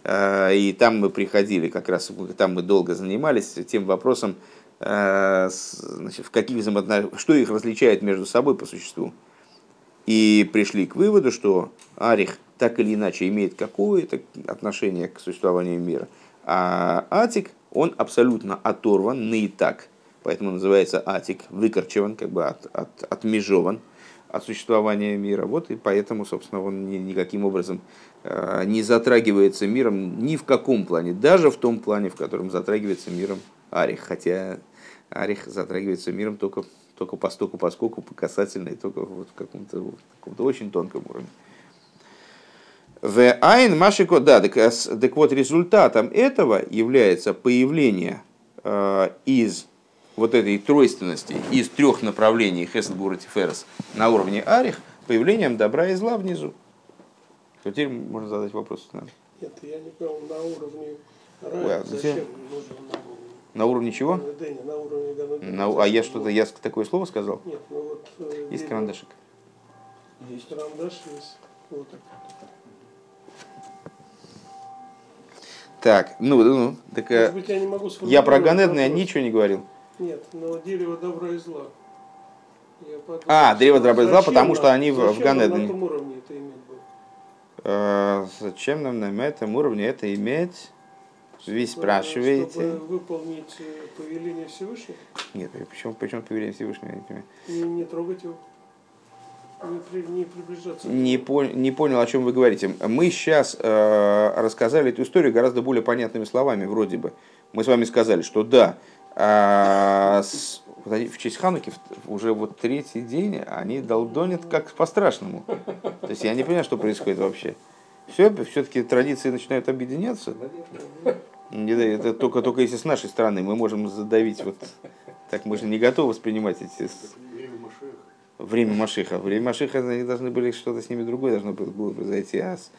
Э, и там мы приходили, как раз там мы долго занимались тем вопросом, э, значит, в каких взаимоотношениях, что их различает между собой по существу. И пришли к выводу, что Арих так или иначе имеет какое-то отношение к существованию мира, а Атик, он абсолютно оторван, не и так – поэтому называется атик, выкорчеван, как бы от, от, отмежован от существования мира. Вот и поэтому, собственно, он ни, никаким образом э, не затрагивается миром ни в каком плане, даже в том плане, в котором затрагивается миром Арих. Хотя Арих затрагивается миром только, только постоку, поскольку, по касательной, только вот в каком-то, вот, каком-то очень тонком уровне. В Айн Машико, да, так, так вот результатом этого является появление э, из вот этой тройственности из трех направлений Хесед, Гурат и Ферес на уровне Арих появлением добра и зла внизу. Теперь можно задать вопрос. Наверное. Нет, я не понял, на уровне Ой, а зачем нужно на... на уровне чего? На уровне на, А я что-то, я такое слово сказал? Нет, ну вот... Э, есть карандашик? Есть карандаш, есть вот так. Так, ну, ну, так Может быть, я, не могу я про Ганедна ничего не говорил. Нет, но дерево добра и зла. Подумал, а, дерево добра и зла, потому что они в, в Ганедане. на этом уровне это иметь? Э, зачем нам на этом уровне это иметь? Вы спрашиваете. Чтобы выполнить э, повеление Всевышнего? Нет, почему, почему повеление Всевышнего? Я не, не трогать его. Не, не по, не понял, о чем вы говорите. Мы сейчас э, рассказали эту историю гораздо более понятными словами, вроде бы. Мы с вами сказали, что да, а, с, в честь Хануки уже вот третий день они долдонят как по-страшному. То есть я не понимаю, что происходит вообще. Все, все-таки традиции начинают объединяться. Это только, только если с нашей стороны мы можем задавить вот так мы же не готовы воспринимать эти время Машиха. Время Машиха они должны были что-то с ними другое должно было произойти, а с...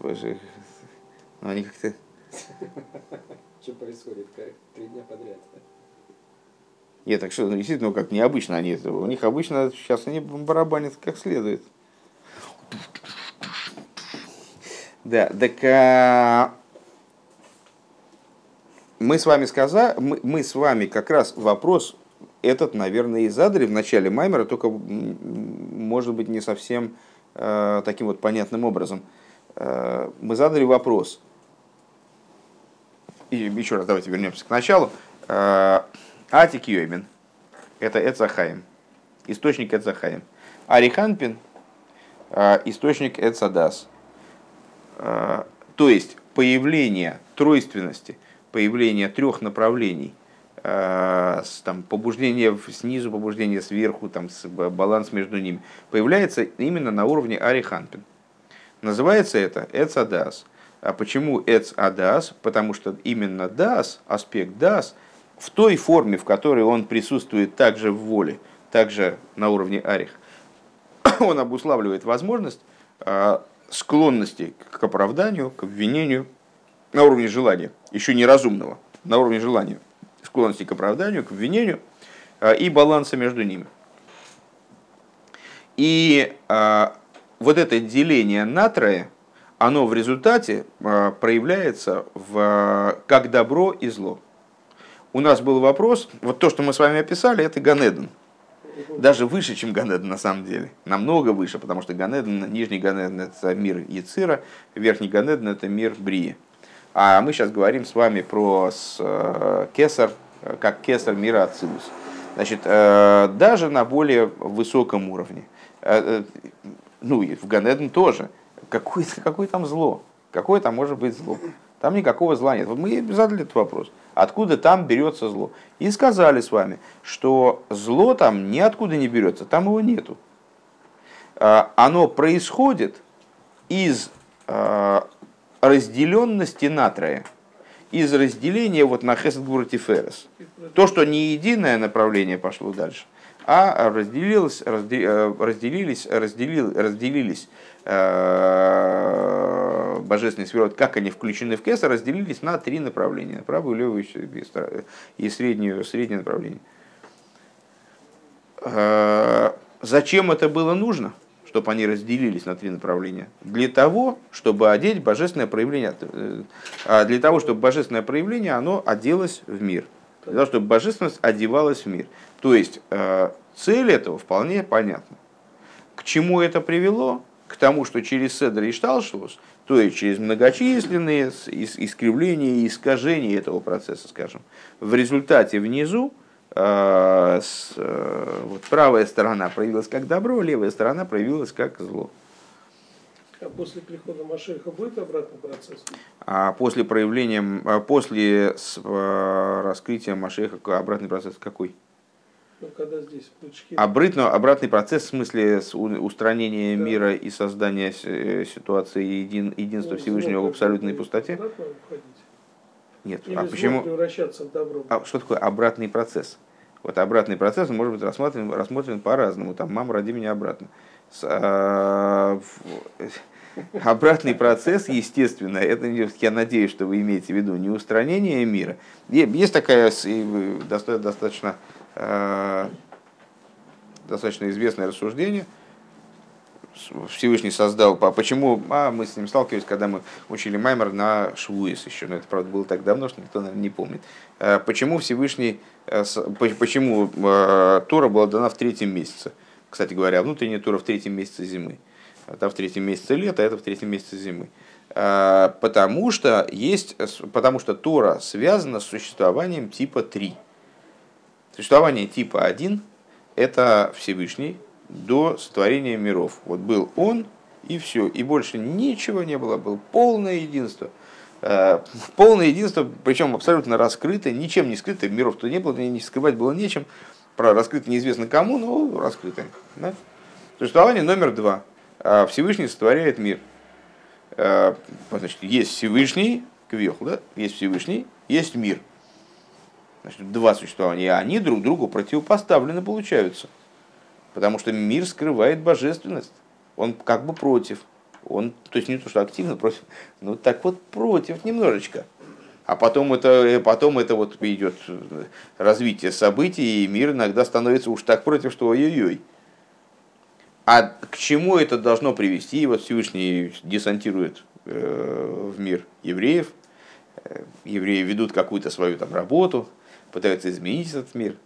но они как-то что происходит? Как три дня подряд? Нет, так что, ну, действительно, ну, как необычно они это. У них обычно сейчас они барабанят как следует. Да, так а, мы с вами сказали, мы, мы с вами как раз вопрос этот, наверное, и задали в начале Маймера, только, может быть, не совсем э, таким вот понятным образом. Э, мы задали вопрос – и еще раз давайте вернемся к началу. Э, Атик Йоймин – это Эцахаим, источник Эцахаим. Ариханпин э, – источник Эцадас. То есть появление тройственности, появление трех направлений э, там, побуждение снизу, побуждение сверху, там, баланс между ними, появляется именно на уровне ариханпин. Называется это эцадас. А почему эцадас? Потому что именно дас, аспект дас, в той форме, в которой он присутствует также в воле, также на уровне арих, он обуславливает возможность э, склонности к оправданию, к обвинению на уровне желания, еще неразумного, на уровне желания, склонности к оправданию, к обвинению э, и баланса между ними. И э, вот это деление на трое, оно в результате проявляется в, как добро и зло. У нас был вопрос, вот то, что мы с вами описали, это Ганеден – даже выше, чем Ганеден на самом деле. Намного выше, потому что Ганеден, нижний Ганеден это мир Яцира, верхний Ганеден это мир Брии. А мы сейчас говорим с вами про с, э, Кесар, как Кесар мира Ацилус. Значит, э, даже на более высоком уровне. Э, ну, и в Ганеден тоже. Какое, какое там зло? Какое там может быть зло? Там никакого зла нет. Вот мы задали этот вопрос. Откуда там берется зло? И сказали с вами, что зло там ниоткуда не берется, там его нету. А, оно происходит из разделенности натрия, из разделения вот на Хесед Гуртиферес. То, что не единое направление пошло дальше, а разделилось, э, разделились, разделил, разделились э, божественные сферот, как они включены в Кесар, разделились на три направления. Правую, левую и среднюю, среднее направление. Э, зачем это было нужно? Чтобы они разделились на три направления. Для того, чтобы одеть божественное проявление, а для того, чтобы божественное проявление, оно оделось в мир. Для того, чтобы божественность одевалась в мир. То есть э, цель этого вполне понятна. К чему это привело? К тому, что через Седр и Шталшус, то есть через многочисленные искривления и искажения этого процесса, скажем, в результате внизу э, с, э, вот правая сторона проявилась как добро, левая сторона проявилась как зло. А после прихода Машеха будет обратный процесс? А после проявления, а после раскрытия Машеха обратный процесс какой? Ну, когда здесь пучки... Обратно, обратный процесс в смысле устранения да. мира и создания э, ситуации един, единства ну, Всевышнего в абсолютной пустоте? Нет. Или а почему? превращаться в добро. А что такое обратный процесс? Вот обратный процесс может быть рассмотрен, рассмотрен по-разному. Там, мама, роди меня обратно. С, а, обратный процесс, естественно, это, я надеюсь, что вы имеете в виду не устранение мира. Есть такая достаточно Э, достаточно известное рассуждение. Всевышний создал, а почему, а мы с ним сталкивались, когда мы учили Маймер на Швуис еще, но это, правда, было так давно, что никто, наверное, не помнит. Э, почему Всевышний, э, почему Тора была дана в третьем месяце? Кстати говоря, внутренняя Тора в третьем месяце зимы. Это в третьем месяце лета, а это в третьем месяце зимы. Потому что есть, потому что Тора связана с существованием типа 3. Существование типа 1 – это Всевышний до сотворения миров. Вот был он, и все. И больше ничего не было. Было полное единство. Э, полное единство, причем абсолютно раскрытое, ничем не скрытое. Миров-то не было, не скрывать было нечем. Про раскрыто неизвестно кому, но раскрытое. Да? Существование номер два. Э, Всевышний сотворяет мир. Э, значит, есть Всевышний, квеху, да? есть Всевышний, есть мир – Значит, два существования, они друг другу противопоставлены получаются. Потому что мир скрывает божественность. Он как бы против. Он, то есть не то, что активно против, но так вот против немножечко. А потом это, потом это вот идет развитие событий, и мир иногда становится уж так против, что ой-ой-ой. А к чему это должно привести? И вот Всевышний десантирует э, в мир евреев. Э, евреи ведут какую-то свою там работу, пытаются изменить этот мир.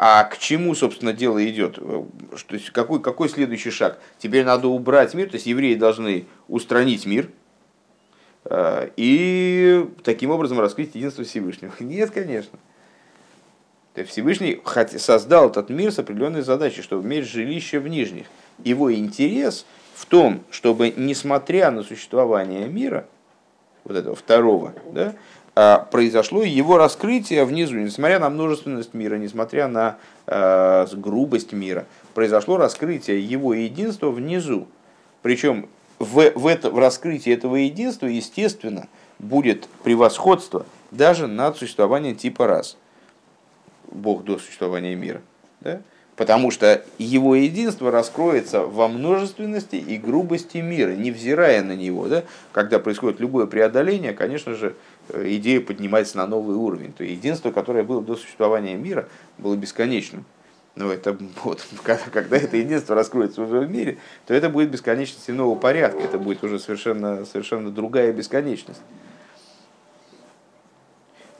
А к чему, собственно, дело идет? То есть, какой, какой следующий шаг? Теперь надо убрать мир, то есть евреи должны устранить мир э, и таким образом раскрыть единство Всевышнего. Нет, конечно. То есть Всевышний создал этот мир с определенной задачей, чтобы иметь жилище в нижних. Его интерес в том, чтобы, несмотря на существование мира, вот этого второго, да, произошло его раскрытие внизу, несмотря на множественность мира, несмотря на э, грубость мира, произошло раскрытие его единства внизу. Причем в, в, это, в раскрытии этого единства, естественно, будет превосходство даже над существованием типа раз. Бог до существования мира. Да? Потому что его единство раскроется во множественности и грубости мира, невзирая на него. Да? Когда происходит любое преодоление, конечно же, идея поднимается на новый уровень. То единство, которое было до существования мира, было бесконечным. Но это вот, когда это единство раскроется уже в мире, то это будет бесконечность иного порядка. Это будет уже совершенно, совершенно другая бесконечность.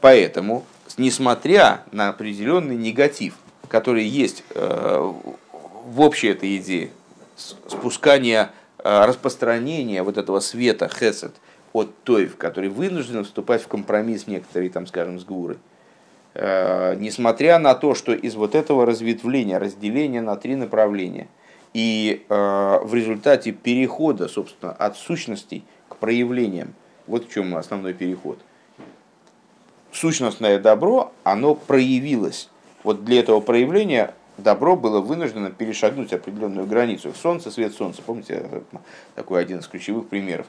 Поэтому, несмотря на определенный негатив – которые есть э, в общей этой идее, спускания, э, распространения вот этого света хесед от Тоев, который вынужден вступать в компромисс некоторые, там, скажем, с Гурой. Э, несмотря на то, что из вот этого разветвления, разделения на три направления, и в результате перехода, собственно, от сущностей к проявлениям, вот в чем основной переход. Сущностное добро, оно проявилось вот для этого проявления добро было вынуждено перешагнуть определенную границу. Солнце, свет солнца. Помните, такой один из ключевых примеров.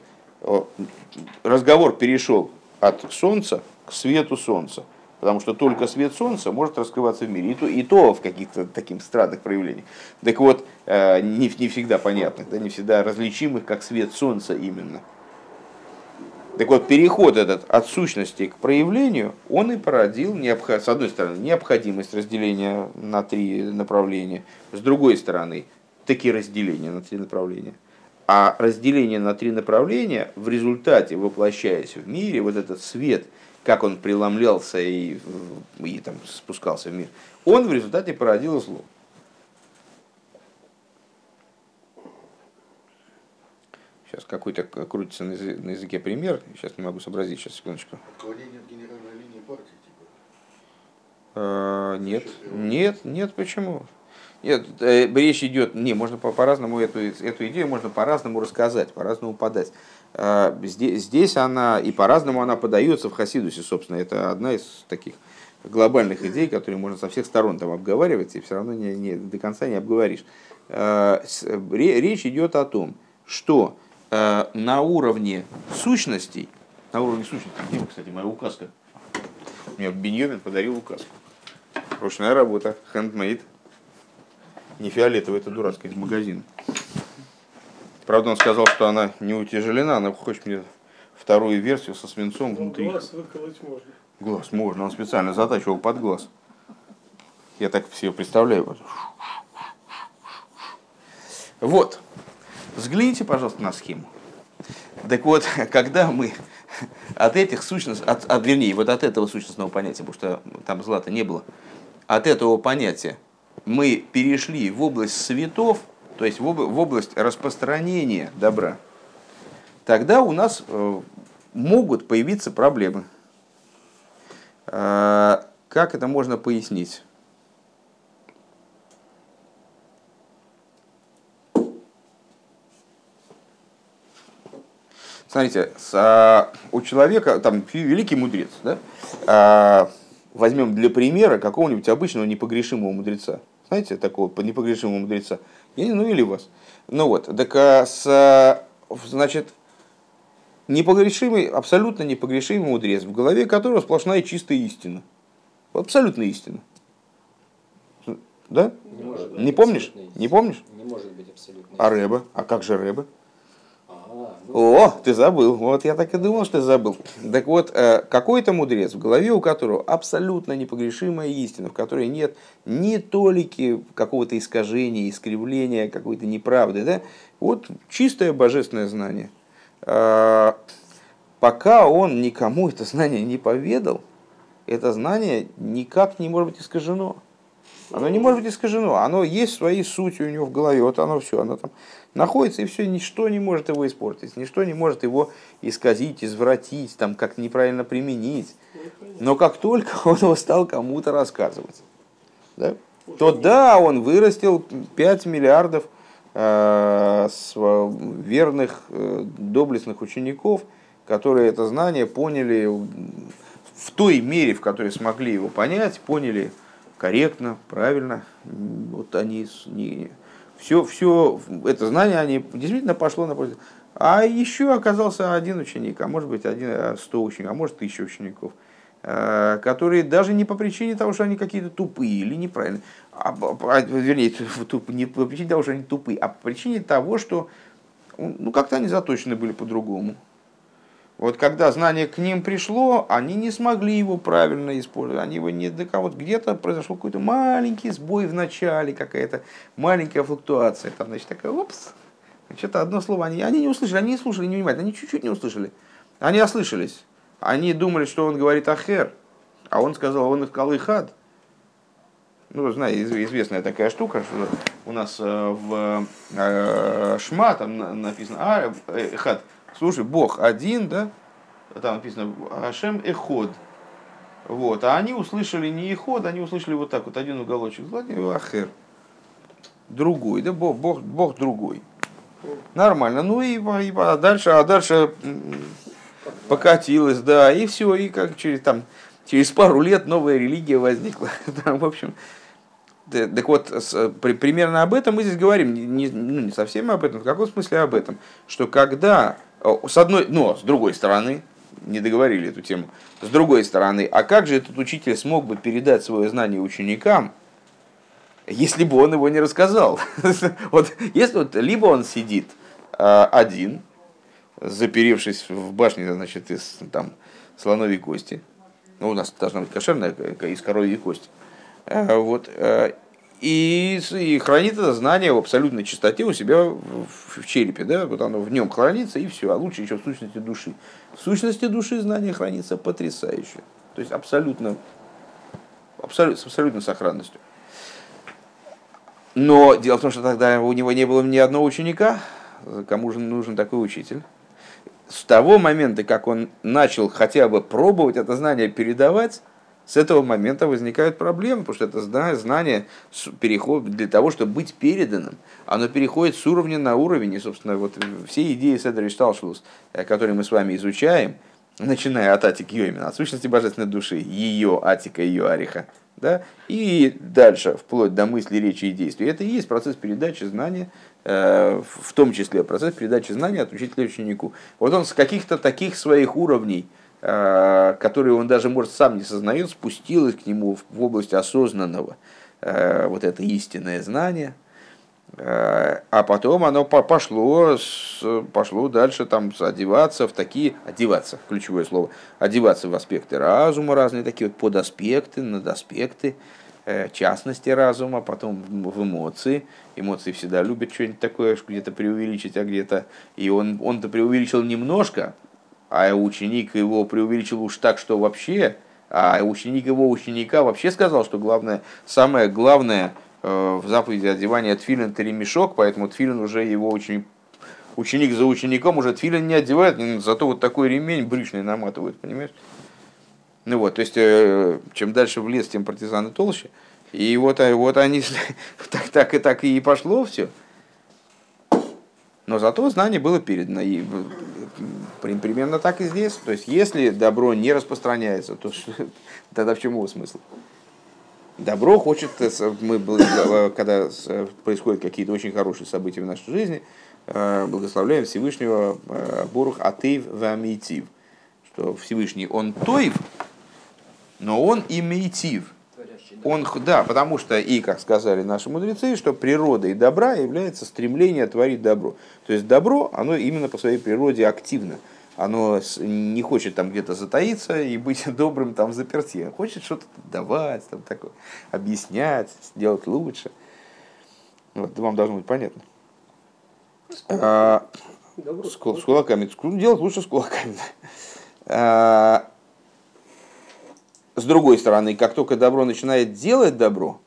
Разговор перешел от солнца к свету солнца. Потому что только свет солнца может раскрываться в мире. И то, и то в каких-то таких странных проявлениях. Так вот, э, не, не всегда понятных, да, не всегда различимых, как свет солнца именно. Так вот, переход этот от сущности к проявлению, он и породил, с одной стороны, необходимость разделения на три направления, с другой стороны, такие разделения на три направления. А разделение на три направления в результате, воплощаясь в мире, вот этот свет, как он преломлялся и, и там, спускался в мир, он в результате породил зло. Сейчас какой-то крутится на языке пример. Сейчас не могу сообразить. Сейчас, секундочку. Отклонение от генеральной линии партии, типа? А, нет, нет, нет, почему? Нет, э, речь идет, не, можно по- по-разному эту, эту идею можно по-разному рассказать, по-разному подать. А, здесь, здесь она и по-разному она подается в Хасидусе, собственно, это одна из таких глобальных идей, которые можно со всех сторон там обговаривать, и все равно не, не, до конца не обговоришь. А, речь идет о том, что Э, на уровне сущностей, на уровне сущностей, где, кстати, моя указка? Мне Беньомин подарил указку. Ручная работа, handmade. Не фиолетовая, это дурацкая из магазина. Правда, он сказал, что она не утяжелена, она хочет мне вторую версию со свинцом Ну, внутри. глаз выколоть можно. Глаз можно, он специально затачивал под глаз. Я так себе представляю. Вот. Взгляните, пожалуйста, на схему. Так вот, когда мы от этих сущностей, от, от, вернее, вот от этого сущностного понятия, потому что там злата не было, от этого понятия мы перешли в область светов, то есть в область распространения добра, тогда у нас э, могут появиться проблемы. Э, как это можно пояснить? Смотрите, а, у человека, там, великий мудрец, да? Возьмем для примера какого-нибудь обычного непогрешимого мудреца. Знаете, такого непогрешимого мудреца? Я, ну или вас. Ну вот, так а, с, значит, непогрешимый, абсолютно непогрешимый мудрец, в голове которого сплошная чистая истина. Абсолютная истина. Да? Не, может быть Не помнишь? Не помнишь? Не может быть абсолютно. А Рэба? А как же Рэба? О, ты забыл. Вот я так и думал, что ты забыл. Так вот, э, какой-то мудрец, в голове у которого абсолютно непогрешимая истина, в которой нет ни толики какого-то искажения, искривления, какой-то неправды, да? Вот чистое божественное знание. А, пока он никому это знание не поведал, это знание никак не может быть искажено. Оно не может быть искажено. Оно есть своей сутью у него в голове. Вот оно все. Оно там находится, и все, ничто не может его испортить. Ничто не может его исказить, извратить, там, как неправильно применить. Но как только он его стал кому-то рассказывать, да, то да, он вырастил 5 миллиардов э, верных, э, доблестных учеников, которые это знание поняли в той мере, в которой смогли его понять, поняли корректно, правильно, вот они не, все, все это знание они действительно пошло на пользу. А еще оказался один ученик, а может быть один, а сто учеников, а может тысяча учеников, э, которые даже не по причине того, что они какие-то тупые или неправильные, а, а, вернее, не по причине того, что они тупые, а по причине того, что ну, как-то они заточены были по-другому. Вот когда знание к ним пришло, они не смогли его правильно использовать. Они его не до кого где-то произошел какой-то маленький сбой в начале, какая-то маленькая флуктуация. Там, значит, такая, опс, что-то одно слово. Они, они не услышали, они не слушали не внимательно, они чуть-чуть не услышали. Они ослышались. Они думали, что он говорит ахер, а он сказал, он их калыхад. Ну, знаете, известная такая штука, что у нас э, в э, Шма там написано, а, э, хад, слушай, Бог один, да, там написано Ашем Эход. Вот. А они услышали не Эход, они услышали вот так вот один уголочек златый, Ахер. Другой, да, Бог, Бог, Бог другой. Нормально. Ну и, и а дальше, а дальше покатилось, да, и все, и как через там через пару лет новая религия возникла. Там, в общем, так вот, при, примерно об этом мы здесь говорим, не, ну, не совсем об этом, в каком смысле об этом, что когда, с одной, но с другой стороны, не договорили эту тему, с другой стороны, а как же этот учитель смог бы передать свое знание ученикам, если бы он его не рассказал? вот, если вот, либо он сидит а, один, заперевшись в башне, значит, из там, слоновой кости, ну, у нас должна быть кошерная из коровьей кости, Э, вот, э, и, и хранит это знание в абсолютной чистоте у себя в, в черепе, да, вот оно в нем хранится, и все, а лучше еще в сущности души. В сущности души знание хранится потрясающе, то есть абсолютно, абсолютно, с абсолютной сохранностью. Но дело в том, что тогда у него не было ни одного ученика, кому же нужен такой учитель. С того момента, как он начал хотя бы пробовать это знание передавать, с этого момента возникают проблемы, потому что это знание переходит для того, чтобы быть переданным, оно переходит с уровня на уровень, и, собственно, вот все идеи Седри Шталшвус, э, которые мы с вами изучаем, начиная от Атики Йомина, от сущности божественной души, ее Атика, ее Ариха, да, и дальше, вплоть до мысли, речи и действий. Это и есть процесс передачи знания, э, в том числе процесс передачи знания от учителя ученику. Вот он с каких-то таких своих уровней – Э, которые он даже, может, сам не сознает, спустилось к нему в область осознанного, э, вот это истинное знание, э, а потом оно пошло, пошло дальше там одеваться в такие, одеваться, ключевое слово, одеваться в аспекты разума, разные такие вот подаспекты, надаспекты, частности разума, потом в эмоции. Эмоции всегда любят что-нибудь такое, где-то преувеличить, а где-то... И он, он-то преувеличил немножко, а ученик его преувеличил уж так, что вообще, а ученик его ученика вообще сказал, что главное, самое главное э, в заповеди одевания тфилин это ремешок, поэтому тфилин уже его ученик, ученик за учеником уже тфилин не одевает, зато вот такой ремень брючный наматывают, понимаешь? Ну вот, то есть, э, чем дальше в лес, тем партизаны толще. И вот, э, вот они, так, так и так и пошло все. Но зато знание было передано. И Примерно так и здесь. То есть, если добро не распространяется, то тогда в чем его смысл? Добро хочет, э, мы, э, когда происходят какие-то очень хорошие события в нашей жизни, э, благословляем Всевышнего Борух Атеев Вамитив, что Всевышний он Тоев, но он и Мейтив. Он, да, потому что, и как сказали наши мудрецы, что природой добра является стремление творить добро. То есть добро, оно именно по своей природе активно оно не хочет там где-то затаиться и быть добрым там заперти. Хочет что-то давать, там такое, объяснять, сделать лучше. Вот, вам должно быть понятно. А, с, с кулаками. Делать лучше с кулаками. А, с другой стороны, как только добро начинает делать добро,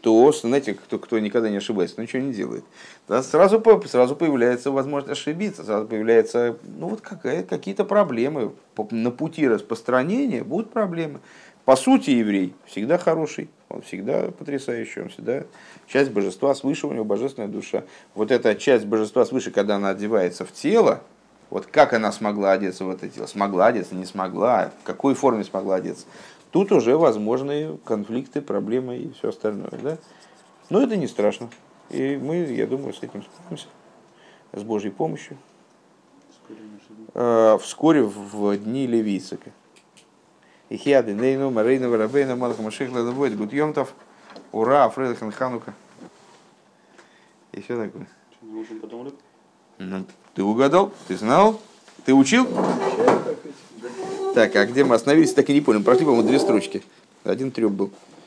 то, знаете, кто, кто никогда не ошибается, ничего не делает, да, сразу, сразу появляется возможность ошибиться, сразу появляются ну, вот какие-то проблемы. На пути распространения будут проблемы. По сути, еврей всегда хороший, он всегда потрясающий, он всегда часть божества свыше, у него божественная душа. Вот эта часть божества свыше, когда она одевается в тело, Вот как она смогла одеться в это тело? Смогла одеться, не смогла? В какой форме смогла одеться? Тут уже возможны конфликты, проблемы и все остальное. Да? Но это не страшно. И мы, я думаю, с этим справимся. С Божьей помощью. Э, Вскоре в дни Левицика. Ихиады, Нейну, Марейна, Варабейна, Малха Машихла, Давойд, Гудьемтов, Ура, Фредхан Ханука. И все такое. Ну, ты угадал? Ты знал? Ты учил? Так, а где мы остановились, так и не понял. Прошли, по-моему, две строчки. Один треп был.